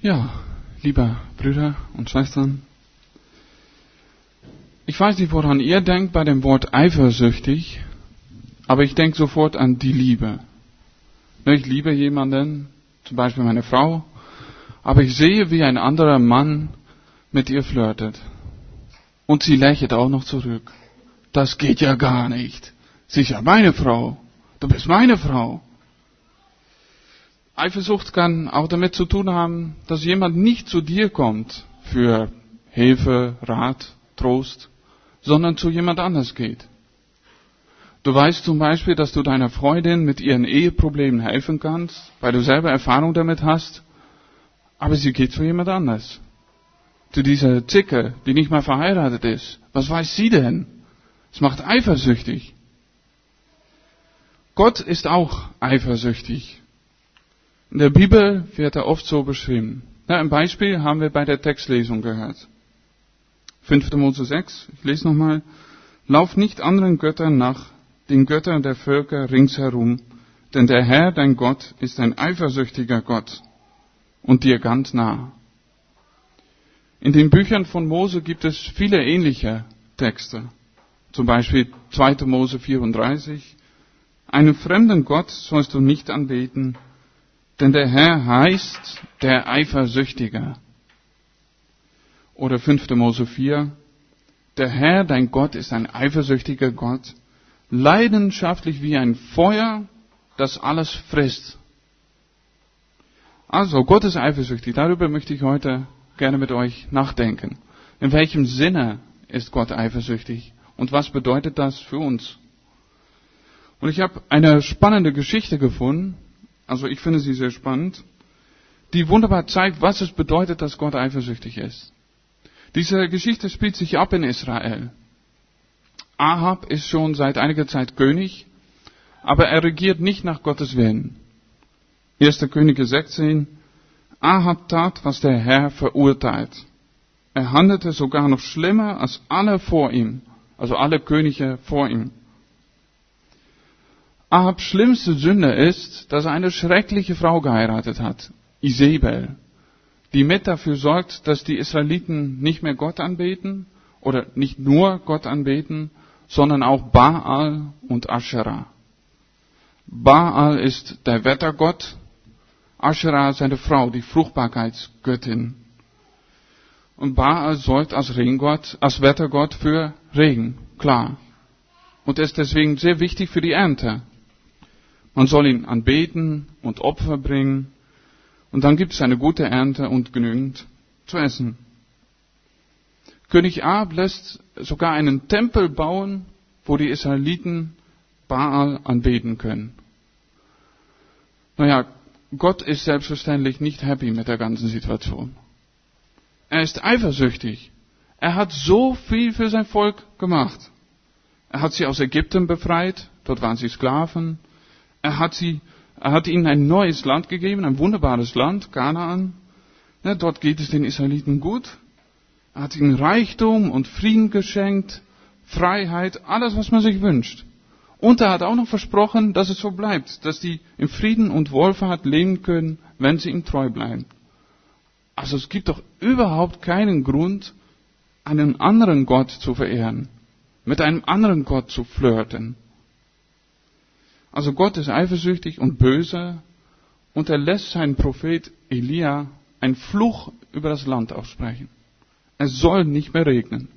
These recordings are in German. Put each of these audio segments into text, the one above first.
Ja, liebe Brüder und Schwestern, ich weiß nicht, woran ihr denkt bei dem Wort eifersüchtig, aber ich denke sofort an die Liebe. Ich liebe jemanden, zum Beispiel meine Frau, aber ich sehe, wie ein anderer Mann mit ihr flirtet. Und sie lächelt auch noch zurück. Das geht ja gar nicht. Sie ist ja meine Frau. Du bist meine Frau. Eifersucht kann auch damit zu tun haben, dass jemand nicht zu dir kommt für Hilfe, Rat, Trost, sondern zu jemand anders geht. Du weißt zum Beispiel, dass du deiner Freundin mit ihren Eheproblemen helfen kannst, weil du selber Erfahrung damit hast, aber sie geht zu jemand anders. Zu dieser Zicke, die nicht mal verheiratet ist. Was weiß sie denn? Es macht eifersüchtig. Gott ist auch eifersüchtig. In der Bibel wird er oft so beschrieben. Ja, ein Beispiel haben wir bei der Textlesung gehört. 5. Mose 6, ich lese nochmal. Lauf nicht anderen Göttern nach, den Göttern der Völker ringsherum, denn der Herr, dein Gott, ist ein eifersüchtiger Gott und dir ganz nah. In den Büchern von Mose gibt es viele ähnliche Texte. Zum Beispiel 2. Mose 34. Einen fremden Gott sollst du nicht anbeten, denn der Herr heißt der Eifersüchtige. Oder 5. Mose 4. Der Herr, dein Gott, ist ein eifersüchtiger Gott, leidenschaftlich wie ein Feuer, das alles frisst. Also, Gott ist eifersüchtig. Darüber möchte ich heute gerne mit euch nachdenken. In welchem Sinne ist Gott eifersüchtig? Und was bedeutet das für uns? Und ich habe eine spannende Geschichte gefunden, also ich finde sie sehr spannend, die wunderbar zeigt, was es bedeutet, dass Gott eifersüchtig ist. Diese Geschichte spielt sich ab in Israel. Ahab ist schon seit einiger Zeit König, aber er regiert nicht nach Gottes Willen. 1. Könige 16. Ahab tat, was der Herr verurteilt. Er handelte sogar noch schlimmer als alle vor ihm, also alle Könige vor ihm. Ahabs schlimmste Sünde ist, dass er eine schreckliche Frau geheiratet hat, Isabel, die mit dafür sorgt, dass die Israeliten nicht mehr Gott anbeten oder nicht nur Gott anbeten, sondern auch Baal und Asherah. Baal ist der Wettergott, Asherah seine Frau, die Fruchtbarkeitsgöttin. Und Baal sorgt als Regengott, als Wettergott für Regen, klar. Und ist deswegen sehr wichtig für die Ernte. Man soll ihn anbeten und Opfer bringen. Und dann gibt es eine gute Ernte und genügend zu essen. König Ab lässt sogar einen Tempel bauen, wo die Israeliten Baal anbeten können. Naja, Gott ist selbstverständlich nicht happy mit der ganzen Situation. Er ist eifersüchtig. Er hat so viel für sein Volk gemacht. Er hat sie aus Ägypten befreit, dort waren sie Sklaven. Er hat, sie, er hat ihnen ein neues Land gegeben, ein wunderbares Land, Kanaan. Ja, dort geht es den Israeliten gut. Er hat ihnen Reichtum und Frieden geschenkt, Freiheit, alles, was man sich wünscht. Und er hat auch noch versprochen, dass es so bleibt, dass die in Frieden und Wohlfahrt leben können, wenn sie ihm treu bleiben. Also es gibt doch überhaupt keinen Grund, einen anderen Gott zu verehren, mit einem anderen Gott zu flirten. Also Gott ist eifersüchtig und böse und er lässt seinen Prophet Elia einen Fluch über das Land aussprechen. Es soll nicht mehr regnen.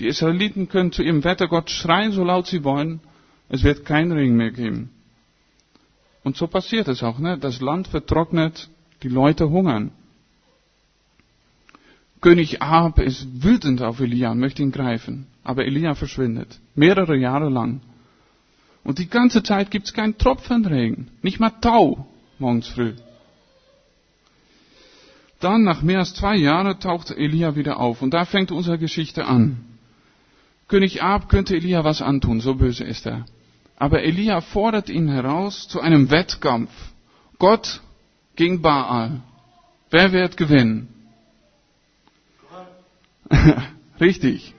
Die Israeliten können zu ihrem Wettergott schreien, so laut sie wollen. Es wird kein Regen mehr geben. Und so passiert es auch. Ne? Das Land vertrocknet, die Leute hungern. König Ahab ist wütend auf Elia und möchte ihn greifen. Aber Elia verschwindet. Mehrere Jahre lang. Und die ganze Zeit gibt es keinen Tropfen Regen. Nicht mal Tau morgens früh. Dann, nach mehr als zwei Jahren, taucht Elia wieder auf. Und da fängt unsere Geschichte an. König Ab könnte Elia was antun, so böse ist er. Aber Elia fordert ihn heraus zu einem Wettkampf. Gott gegen Baal. Wer wird gewinnen? Richtig.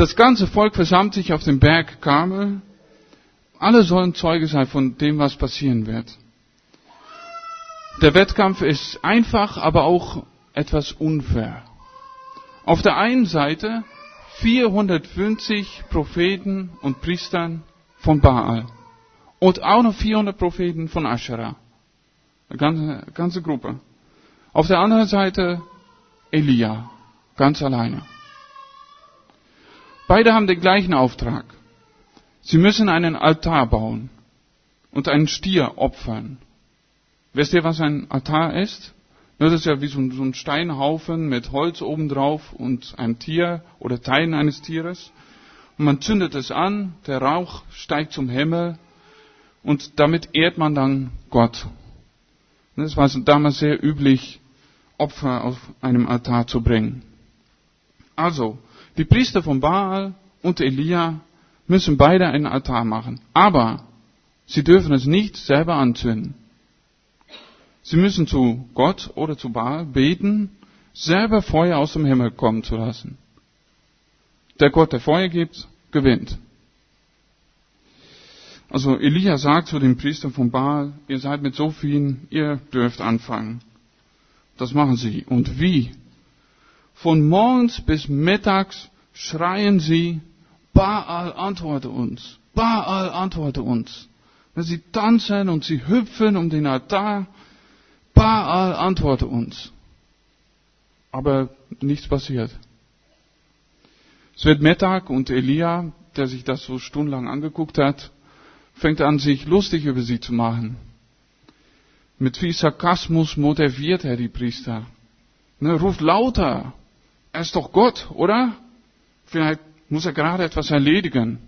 Das ganze Volk versammelt sich auf dem Berg Karmel. Alle sollen Zeuge sein von dem, was passieren wird. Der Wettkampf ist einfach, aber auch etwas unfair. Auf der einen Seite 450 Propheten und Priestern von Baal und auch noch 400 Propheten von Asherah. Eine ganze, ganze Gruppe. Auf der anderen Seite Elia, ganz alleine. Beide haben den gleichen Auftrag. Sie müssen einen Altar bauen und einen Stier opfern. Wisst ihr, was ein Altar ist? Das ist ja wie so ein, Steinhaufen mit Holz obendrauf und einem Tier oder Teilen eines Tieres. Und man zündet es an, der Rauch steigt zum Himmel und damit ehrt man dann Gott. Es war damals sehr üblich, Opfer auf einem Altar zu bringen. Also, die Priester von Baal und Elia müssen beide einen Altar machen. Aber sie dürfen es nicht selber anzünden. Sie müssen zu Gott oder zu Baal beten, selber Feuer aus dem Himmel kommen zu lassen. Der Gott, der Feuer gibt, gewinnt. Also Elia sagt zu den Priestern von Baal, ihr seid mit so vielen, ihr dürft anfangen. Das machen sie. Und wie? Von morgens bis mittags schreien sie, Baal antworte uns. Baal antworte uns. Wenn sie tanzen und sie hüpfen um den Altar, Baal antworte uns. Aber nichts passiert. Es wird Mittag und Elia, der sich das so stundenlang angeguckt hat, fängt an, sich lustig über sie zu machen. Mit viel Sarkasmus motiviert er die Priester. Ne, ruft lauter. Er ist doch Gott, oder? Vielleicht muss er gerade etwas erledigen.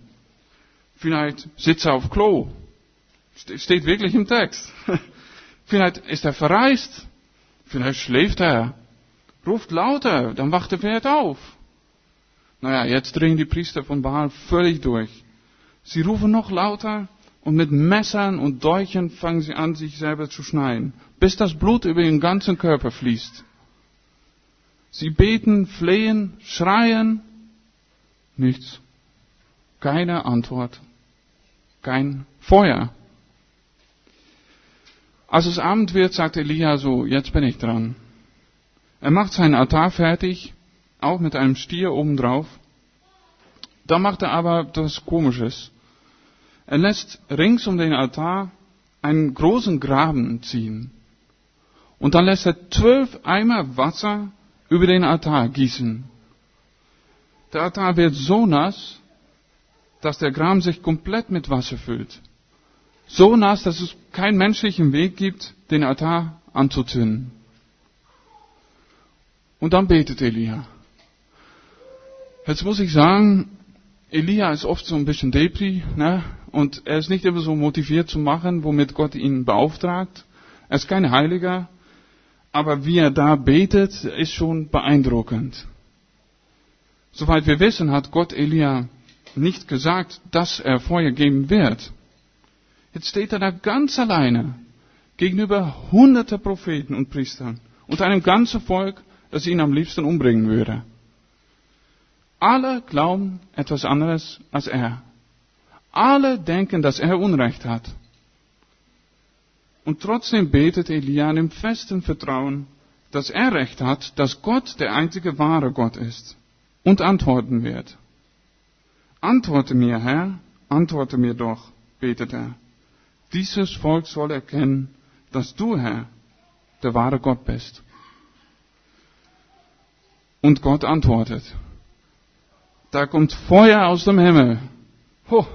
Vielleicht sitzt er auf Klo. Steht wirklich im Text. Vielleicht ist er verreist. Vielleicht schläft er. Ruft lauter, dann wacht er vielleicht auf. Naja, jetzt drehen die Priester von Baal völlig durch. Sie rufen noch lauter und mit Messern und Dolchen fangen sie an, sich selber zu schneiden, bis das Blut über ihren ganzen Körper fließt. Sie beten, flehen, schreien, nichts. Keine Antwort. Kein Feuer. Als es Abend wird, sagt Elia so, jetzt bin ich dran. Er macht seinen Altar fertig, auch mit einem Stier obendrauf. Da macht er aber etwas Komisches. Er lässt rings um den Altar einen großen Graben ziehen. Und dann lässt er zwölf Eimer Wasser über den Altar gießen. Der Altar wird so nass, dass der Graben sich komplett mit Wasser füllt. So nass, dass es keinen menschlichen Weg gibt, den Altar anzuzünden. Und dann betet Elia. Jetzt muss ich sagen, Elia ist oft so ein bisschen Depri, ne? Und er ist nicht immer so motiviert zu machen, womit Gott ihn beauftragt. Er ist kein Heiliger, aber wie er da betet, ist schon beeindruckend. Soweit wir wissen, hat Gott Elia nicht gesagt, dass er Feuer geben wird. Jetzt steht er da ganz alleine gegenüber hunderte Propheten und Priestern und einem ganzen Volk, das ihn am liebsten umbringen würde. Alle glauben etwas anderes als er. Alle denken, dass er Unrecht hat. Und trotzdem betet Elia in dem festen Vertrauen, dass er Recht hat, dass Gott der einzige wahre Gott ist und antworten wird. Antworte mir, Herr, antworte mir doch, betet er. Dieses Volk soll erkennen, dass du, Herr, der wahre Gott bist. Und Gott antwortet. Da kommt Feuer aus dem Himmel. Ho,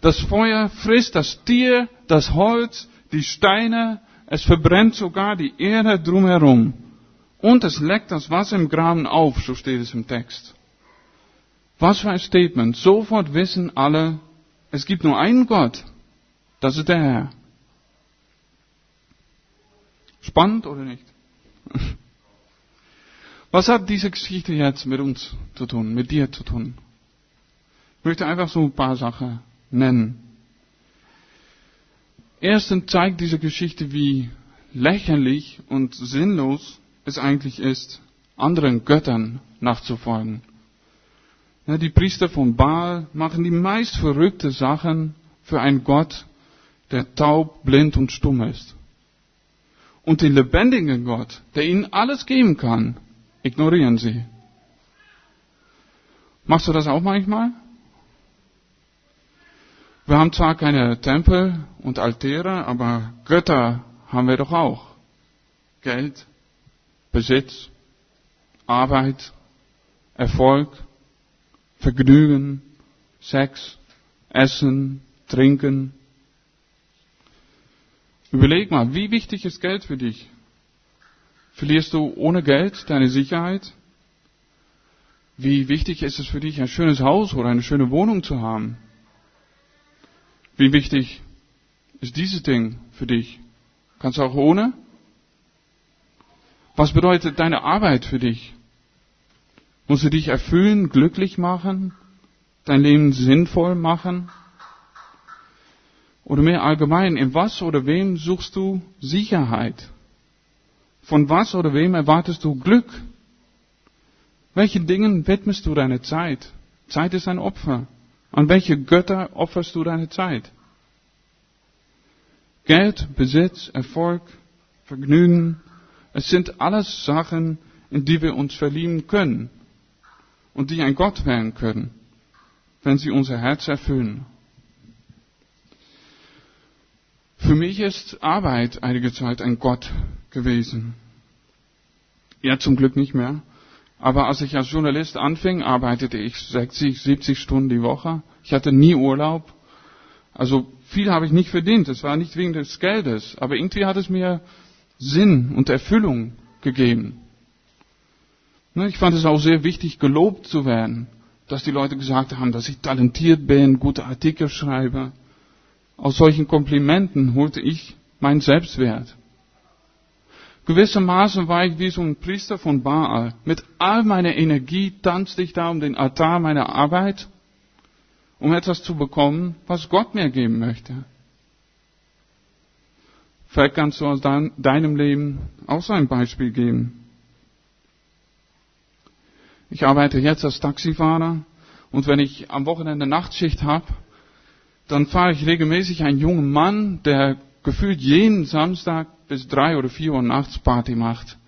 das Feuer frisst das Tier, das Holz, die Steine, es verbrennt sogar die Erde drumherum. Und es leckt das Wasser im Graben auf, so steht es im Text. Was für ein Statement. Sofort wissen alle, es gibt nur einen Gott. Das ist der Herr. Spannend oder nicht? Was hat diese Geschichte jetzt mit uns zu tun, mit dir zu tun? Ich möchte einfach so ein paar Sachen nennen. Erstens zeigt diese Geschichte, wie lächerlich und sinnlos es eigentlich ist, anderen Göttern nachzufolgen. Ja, die Priester von Baal machen die meist verrückte Sachen für einen Gott, der taub, blind und stumm ist. und den lebendigen Gott, der ihnen alles geben kann, ignorieren sie. Machst du das auch manchmal? Wir haben zwar keine Tempel und Altäre, aber Götter haben wir doch auch. Geld, Besitz, Arbeit, Erfolg, Vergnügen, Sex, Essen, Trinken. Überleg mal, wie wichtig ist Geld für dich? Verlierst du ohne Geld deine Sicherheit? Wie wichtig ist es für dich, ein schönes Haus oder eine schöne Wohnung zu haben? Wie wichtig ist dieses Ding für dich? Kannst du auch ohne? Was bedeutet deine Arbeit für dich? Muss sie dich erfüllen, glücklich machen, dein Leben sinnvoll machen? Oder mehr allgemein, in was oder wem suchst du Sicherheit? Von was oder wem erwartest du Glück? Welchen Dingen widmest du deine Zeit? Zeit ist ein Opfer. An welche Götter opferst du deine Zeit? Geld, Besitz, Erfolg, Vergnügen, es sind alles Sachen, in die wir uns verlieben können und die ein Gott werden können, wenn sie unser Herz erfüllen. Für mich ist Arbeit einige Zeit ein Gott gewesen. Ja, zum Glück nicht mehr. Aber als ich als Journalist anfing, arbeitete ich 60, 70 Stunden die Woche. Ich hatte nie Urlaub. Also viel habe ich nicht verdient. Es war nicht wegen des Geldes. Aber irgendwie hat es mir Sinn und Erfüllung gegeben. Ne, ich fand es auch sehr wichtig, gelobt zu werden. Dass die Leute gesagt haben, dass ich talentiert bin, gute Artikel schreibe. Aus solchen Komplimenten holte ich meinen Selbstwert. Gewissermaßen war ich wie so ein Priester von Baal. Mit all meiner Energie tanzte ich da um den Altar meiner Arbeit, um etwas zu bekommen, was Gott mir geben möchte. Vielleicht kannst du aus deinem Leben auch so ein Beispiel geben. Ich arbeite jetzt als Taxifahrer und wenn ich am Wochenende Nachtschicht habe, dann fahre ich regelmäßig einen jungen Mann, der gefühlt jeden Samstag bis drei oder vier Uhr nachts Party macht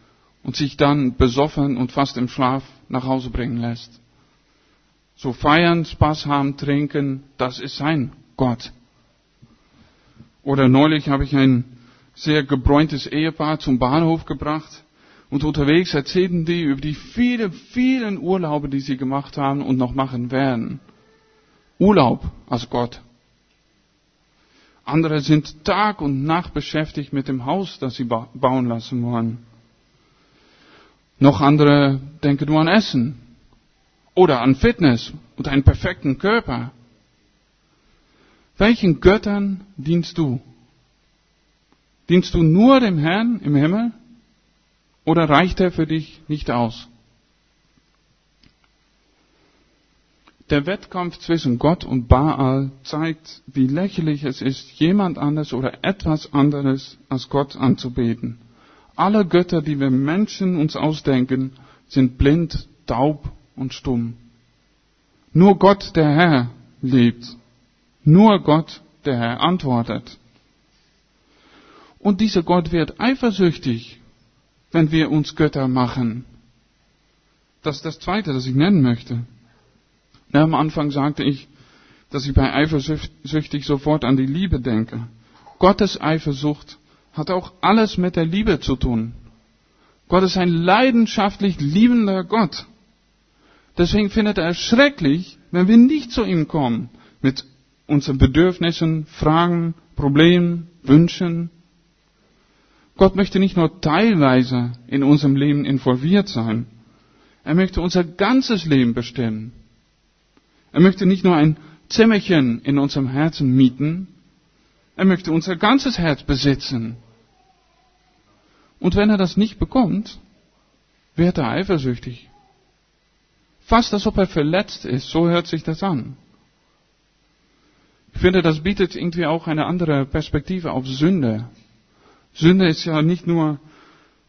und sich dann besoffen und fast im Schlaf nach Hause bringen lässt. So feiern, Spaß haben, trinken, das ist sein Gott. Oder neulich habe ich ein sehr gebräuntes Ehepaar zum Bahnhof gebracht und unterwegs erzählten die über die vielen, vielen Urlaube, die sie gemacht haben und noch machen werden. Urlaub als Gott. Andere sind Tag und Nacht beschäftigt mit dem Haus, das sie bauen lassen wollen. Noch andere denken nur an Essen oder an Fitness und einen perfekten Körper. Welchen Göttern dienst du? Dienst du nur dem Herrn im Himmel oder reicht er für dich nicht aus? Der Wettkampf zwischen Gott und Baal zeigt, wie lächerlich es ist, jemand anderes oder etwas anderes als Gott anzubeten. Alle Götter, die wir Menschen uns ausdenken, sind blind, taub und stumm. Nur Gott, der Herr, lebt. Nur Gott, der Herr, antwortet. Und dieser Gott wird eifersüchtig, wenn wir uns Götter machen. Das ist das Zweite, das ich nennen möchte. Ja, am Anfang sagte ich, dass ich bei eifersüchtig sofort an die Liebe denke. Gottes Eifersucht hat auch alles mit der Liebe zu tun. Gott ist ein leidenschaftlich liebender Gott. Deswegen findet er es schrecklich, wenn wir nicht zu ihm kommen mit unseren Bedürfnissen, Fragen, Problemen, Wünschen. Gott möchte nicht nur teilweise in unserem Leben involviert sein. Er möchte unser ganzes Leben bestimmen. Er möchte nicht nur ein Zimmerchen in unserem Herzen mieten, er möchte unser ganzes Herz besitzen. Und wenn er das nicht bekommt, wird er eifersüchtig. Fast als ob er verletzt ist, so hört sich das an. Ich finde, das bietet irgendwie auch eine andere Perspektive auf Sünde. Sünde ist ja nicht nur,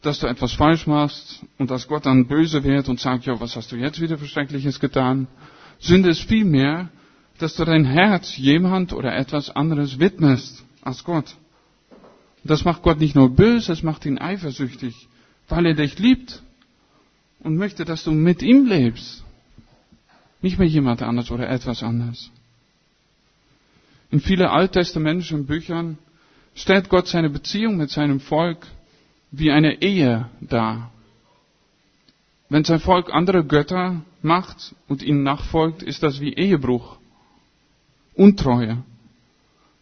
dass du etwas falsch machst und dass Gott dann böse wird und sagt, ja, was hast du jetzt wieder Verschreckliches getan, Sünde ist vielmehr, dass du dein Herz jemand oder etwas anderes widmest als Gott. Das macht Gott nicht nur böse, es macht ihn eifersüchtig, weil er dich liebt und möchte, dass du mit ihm lebst. Nicht mit jemand anders oder etwas anderes. In vielen alttestamentischen Büchern stellt Gott seine Beziehung mit seinem Volk wie eine Ehe dar. Wenn sein Volk andere Götter macht und ihnen nachfolgt, ist das wie Ehebruch, Untreue.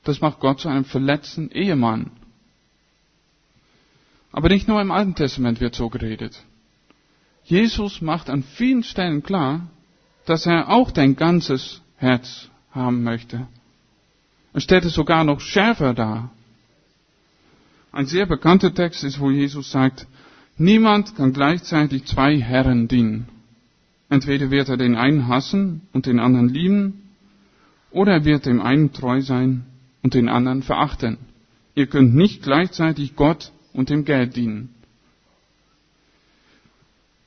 Das macht Gott zu einem verletzten Ehemann. Aber nicht nur im Alten Testament wird so geredet. Jesus macht an vielen Stellen klar, dass er auch dein ganzes Herz haben möchte. Er stellt es sogar noch schärfer dar. Ein sehr bekannter Text ist, wo Jesus sagt, niemand kann gleichzeitig zwei Herren dienen. Entweder wird er den einen hassen und den anderen lieben, oder er wird dem einen treu sein und den anderen verachten. Ihr könnt nicht gleichzeitig Gott und dem Geld dienen.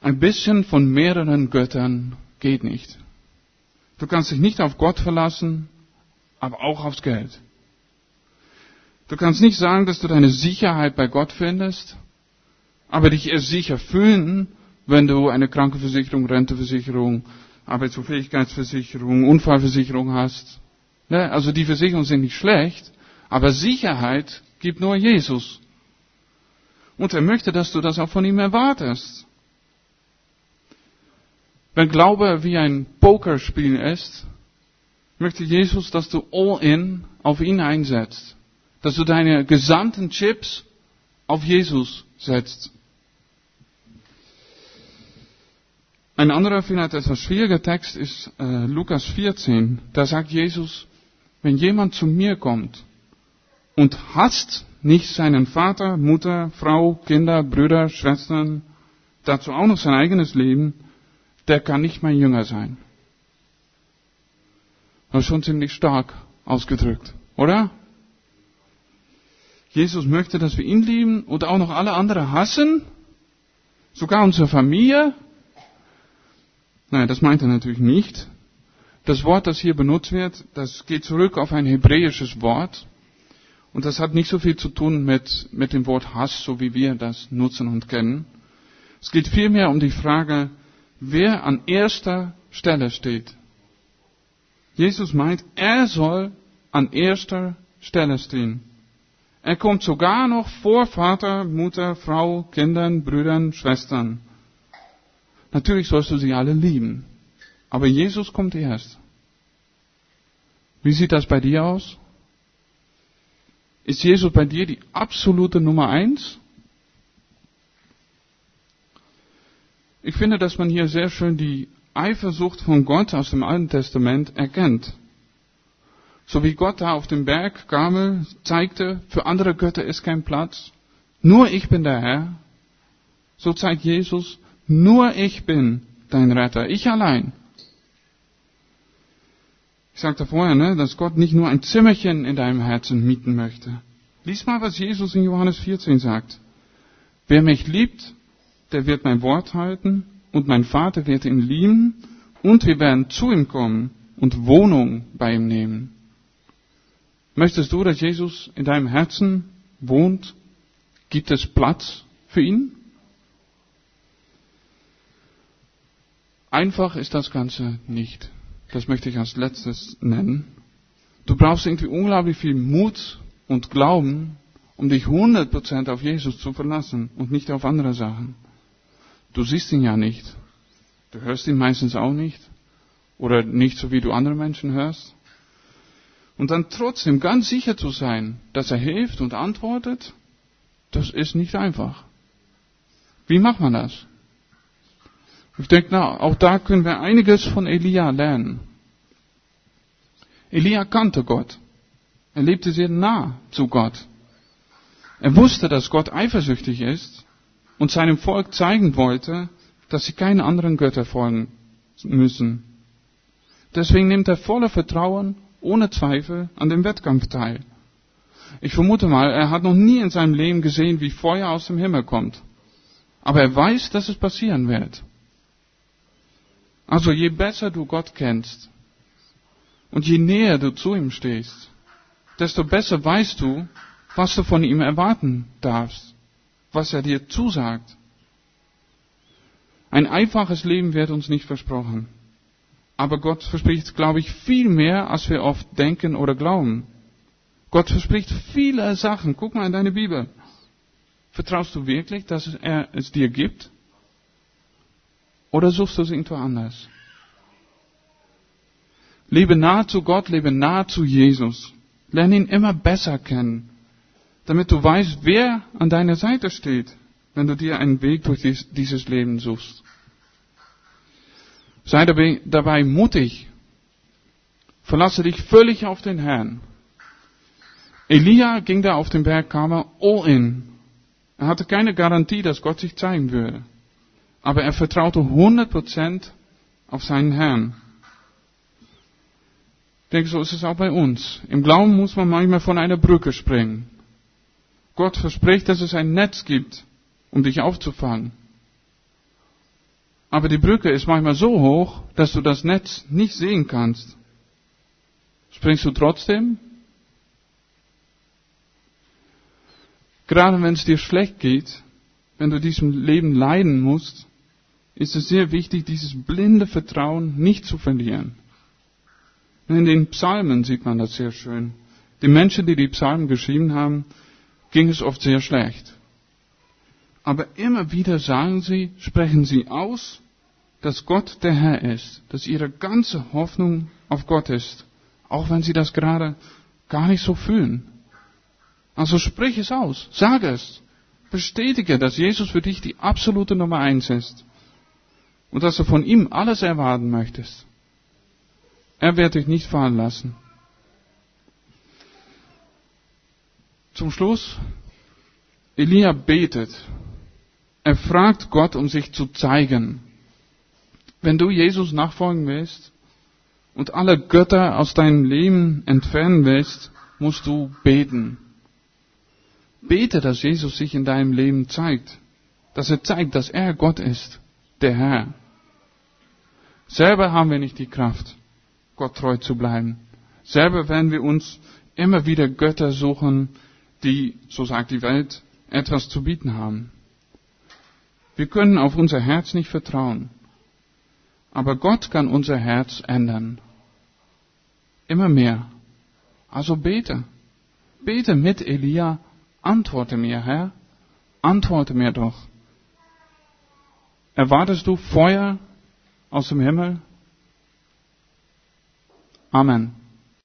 Ein bisschen von mehreren Göttern geht nicht. Du kannst dich nicht auf Gott verlassen, aber auch aufs Geld. Du kannst nicht sagen, dass du deine Sicherheit bei Gott findest, aber dich erst sicher fühlen, wenn du eine Krankenversicherung, Renteversicherung, Arbeitsunfähigkeitsversicherung, Unfallversicherung hast. Ne? Also die Versicherungen sind nicht schlecht, aber Sicherheit gibt nur Jesus. Und er möchte, dass du das auch von ihm erwartest. Wenn Glaube wie ein Pokerspiel ist, möchte Jesus, dass du all in auf ihn einsetzt. Dass du deine gesamten Chips auf Jesus setzt. Ein anderer, vielleicht etwas schwieriger Text ist äh, Lukas 14. Da sagt Jesus, wenn jemand zu mir kommt und hasst nicht seinen Vater, Mutter, Frau, Kinder, Brüder, Schwestern, dazu auch noch sein eigenes Leben, der kann nicht mein Jünger sein. Das ist schon ziemlich stark ausgedrückt, oder? Jesus möchte, dass wir ihn lieben und auch noch alle anderen hassen, sogar unsere Familie. Nein, das meint er natürlich nicht. Das Wort, das hier benutzt wird, das geht zurück auf ein hebräisches Wort. Und das hat nicht so viel zu tun mit, mit dem Wort Hass, so wie wir das nutzen und kennen. Es geht vielmehr um die Frage, wer an erster Stelle steht. Jesus meint, er soll an erster Stelle stehen. Er kommt sogar noch vor Vater, Mutter, Frau, Kindern, Brüdern, Schwestern. Natürlich sollst du sie alle lieben. Aber Jesus kommt erst. Wie sieht das bei dir aus? Ist Jesus bei dir die absolute Nummer eins? Ich finde, dass man hier sehr schön die Eifersucht von Gott aus dem Alten Testament erkennt. So wie Gott da auf dem Berg Gamel zeigte, für andere Götter ist kein Platz, nur ich bin der Herr, so zeigt Jesus, nur ich bin dein Retter, ich allein. Ich sagte vorher, ne, dass Gott nicht nur ein Zimmerchen in deinem Herzen mieten möchte. Lies mal, was Jesus in Johannes 14 sagt. Wer mich liebt, der wird mein Wort halten und mein Vater wird ihn lieben und wir werden zu ihm kommen und Wohnung bei ihm nehmen. Möchtest du, dass Jesus in deinem Herzen wohnt? Gibt es Platz für ihn? Einfach ist das Ganze nicht. Das möchte ich als letztes nennen. Du brauchst irgendwie unglaublich viel Mut und Glauben, um dich 100% auf Jesus zu verlassen und nicht auf andere Sachen. Du siehst ihn ja nicht. Du hörst ihn meistens auch nicht. Oder nicht so wie du andere Menschen hörst. Und dann trotzdem ganz sicher zu sein, dass er hilft und antwortet, das ist nicht einfach. Wie macht man das? Ich denke, na, auch da können wir einiges von Elia lernen. Elia kannte Gott. Er lebte sehr nah zu Gott. Er wusste, dass Gott eifersüchtig ist und seinem Volk zeigen wollte, dass sie keine anderen Götter folgen müssen. Deswegen nimmt er voller Vertrauen, ohne Zweifel, an dem Wettkampf teil. Ich vermute mal, er hat noch nie in seinem Leben gesehen, wie Feuer aus dem Himmel kommt. Aber er weiß, dass es passieren wird. Also je besser du Gott kennst und je näher du zu ihm stehst, desto besser weißt du, was du von ihm erwarten darfst, was er dir zusagt. Ein einfaches Leben wird uns nicht versprochen. Aber Gott verspricht, glaube ich, viel mehr, als wir oft denken oder glauben. Gott verspricht viele Sachen. Guck mal in deine Bibel. Vertraust du wirklich, dass er es dir gibt? Oder suchst du es irgendwo anders? Lebe nahe zu Gott, lebe nahe zu Jesus. Lerne ihn immer besser kennen, damit du weißt, wer an deiner Seite steht, wenn du dir einen Weg durch dieses Leben suchst. Sei dabei, mutig. Verlasse dich völlig auf den Herrn. Elia ging da auf den Berg Karmel all in. Er hatte keine Garantie, dass Gott sich zeigen würde. Aber er vertraute 100% auf seinen Herrn. Ich denke, so ist es auch bei uns. Im Glauben muss man manchmal von einer Brücke springen. Gott verspricht, dass es ein Netz gibt, um dich aufzufangen. Aber die Brücke ist manchmal so hoch, dass du das Netz nicht sehen kannst. Springst du trotzdem? Gerade wenn es dir schlecht geht, wenn du diesem Leben leiden musst, ist es sehr wichtig, dieses blinde Vertrauen nicht zu verlieren. In den Psalmen sieht man das sehr schön. Die Menschen, die die Psalmen geschrieben haben, ging es oft sehr schlecht. Aber immer wieder sagen sie, sprechen sie aus, dass Gott der Herr ist, dass ihre ganze Hoffnung auf Gott ist, auch wenn sie das gerade gar nicht so fühlen. Also sprich es aus, sage es, bestätige, dass Jesus für dich die absolute Nummer eins ist und dass du von ihm alles erwarten möchtest. Er wird dich nicht fallen lassen. Zum Schluss, Elia betet. Er fragt Gott, um sich zu zeigen. Wenn du Jesus nachfolgen willst und alle Götter aus deinem Leben entfernen willst, musst du beten. Bete, dass Jesus sich in deinem Leben zeigt. Dass er zeigt, dass er Gott ist, der Herr. Selber haben wir nicht die Kraft, Gott treu zu bleiben. Selber werden wir uns immer wieder Götter suchen, die, so sagt die Welt, etwas zu bieten haben. Wir können auf unser Herz nicht vertrauen. Aber Gott kann unser Herz ändern. Immer mehr. Also bete. Bete mit Elia. Antworte mir, Herr. Antworte mir doch. Erwartest du Feuer aus dem Himmel? Amen.